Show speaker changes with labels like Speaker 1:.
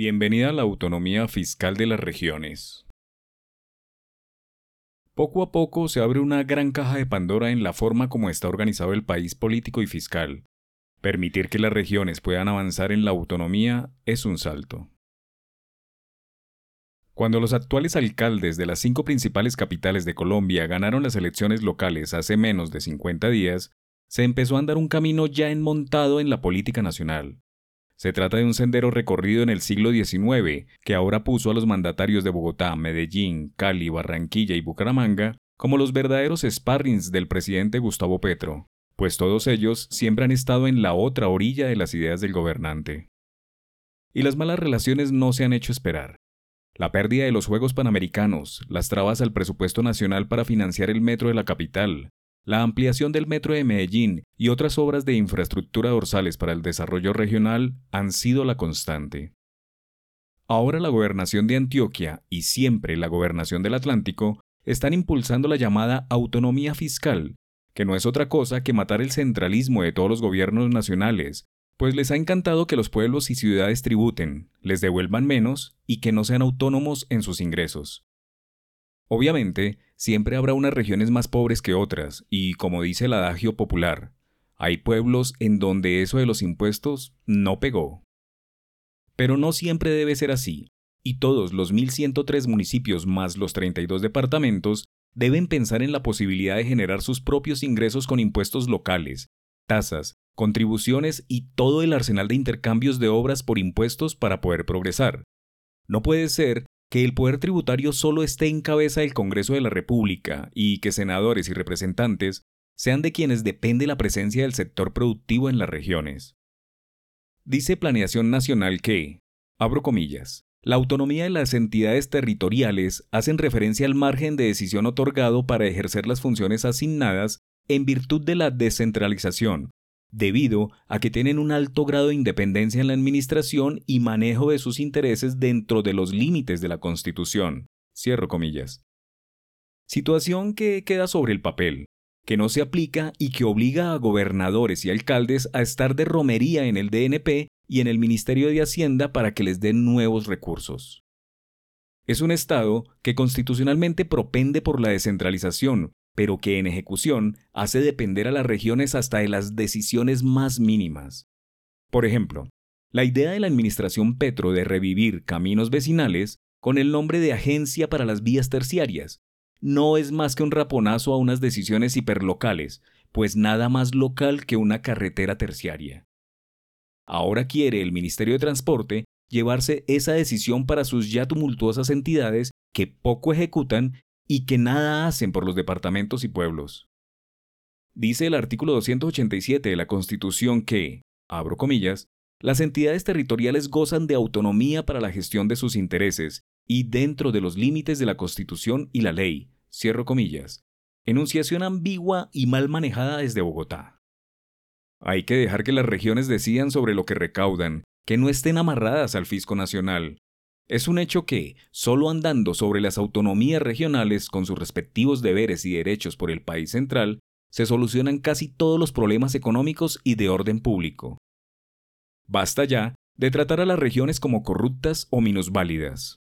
Speaker 1: Bienvenida a la autonomía fiscal de las regiones. Poco a poco se abre una gran caja de Pandora en la forma como está organizado el país político y fiscal. Permitir que las regiones puedan avanzar en la autonomía es un salto. Cuando los actuales alcaldes de las cinco principales capitales de Colombia ganaron las elecciones locales hace menos de 50 días, se empezó a andar un camino ya enmontado en la política nacional. Se trata de un sendero recorrido en el siglo XIX, que ahora puso a los mandatarios de Bogotá, Medellín, Cali, Barranquilla y Bucaramanga como los verdaderos sparrings del presidente Gustavo Petro, pues todos ellos siempre han estado en la otra orilla de las ideas del gobernante. Y las malas relaciones no se han hecho esperar. La pérdida de los Juegos Panamericanos, las trabas al presupuesto nacional para financiar el metro de la capital, la ampliación del metro de Medellín y otras obras de infraestructura dorsales para el desarrollo regional han sido la constante. Ahora la gobernación de Antioquia y siempre la gobernación del Atlántico están impulsando la llamada autonomía fiscal, que no es otra cosa que matar el centralismo de todos los gobiernos nacionales, pues les ha encantado que los pueblos y ciudades tributen, les devuelvan menos y que no sean autónomos en sus ingresos. Obviamente, siempre habrá unas regiones más pobres que otras, y como dice el adagio popular, hay pueblos en donde eso de los impuestos no pegó. Pero no siempre debe ser así, y todos los 1.103 municipios más los 32 departamentos deben pensar en la posibilidad de generar sus propios ingresos con impuestos locales, tasas, contribuciones y todo el arsenal de intercambios de obras por impuestos para poder progresar. No puede ser que el poder tributario solo esté en cabeza del Congreso de la República y que senadores y representantes sean de quienes depende la presencia del sector productivo en las regiones. Dice Planeación Nacional que, abro comillas, la autonomía de las entidades territoriales hacen referencia al margen de decisión otorgado para ejercer las funciones asignadas en virtud de la descentralización, debido a que tienen un alto grado de independencia en la administración y manejo de sus intereses dentro de los límites de la Constitución. Cierro comillas. Situación que queda sobre el papel, que no se aplica y que obliga a gobernadores y alcaldes a estar de romería en el DNP y en el Ministerio de Hacienda para que les den nuevos recursos. Es un Estado que constitucionalmente propende por la descentralización, pero que en ejecución hace depender a las regiones hasta de las decisiones más mínimas. Por ejemplo, la idea de la Administración Petro de revivir caminos vecinales con el nombre de Agencia para las Vías Terciarias no es más que un raponazo a unas decisiones hiperlocales, pues nada más local que una carretera terciaria. Ahora quiere el Ministerio de Transporte llevarse esa decisión para sus ya tumultuosas entidades que poco ejecutan y que nada hacen por los departamentos y pueblos. Dice el artículo 287 de la Constitución que, abro comillas, las entidades territoriales gozan de autonomía para la gestión de sus intereses y dentro de los límites de la Constitución y la ley, cierro comillas, enunciación ambigua y mal manejada desde Bogotá. Hay que dejar que las regiones decidan sobre lo que recaudan, que no estén amarradas al fisco nacional, es un hecho que, solo andando sobre las autonomías regionales con sus respectivos deberes y derechos por el país central, se solucionan casi todos los problemas económicos y de orden público. Basta ya de tratar a las regiones como corruptas o minusválidas.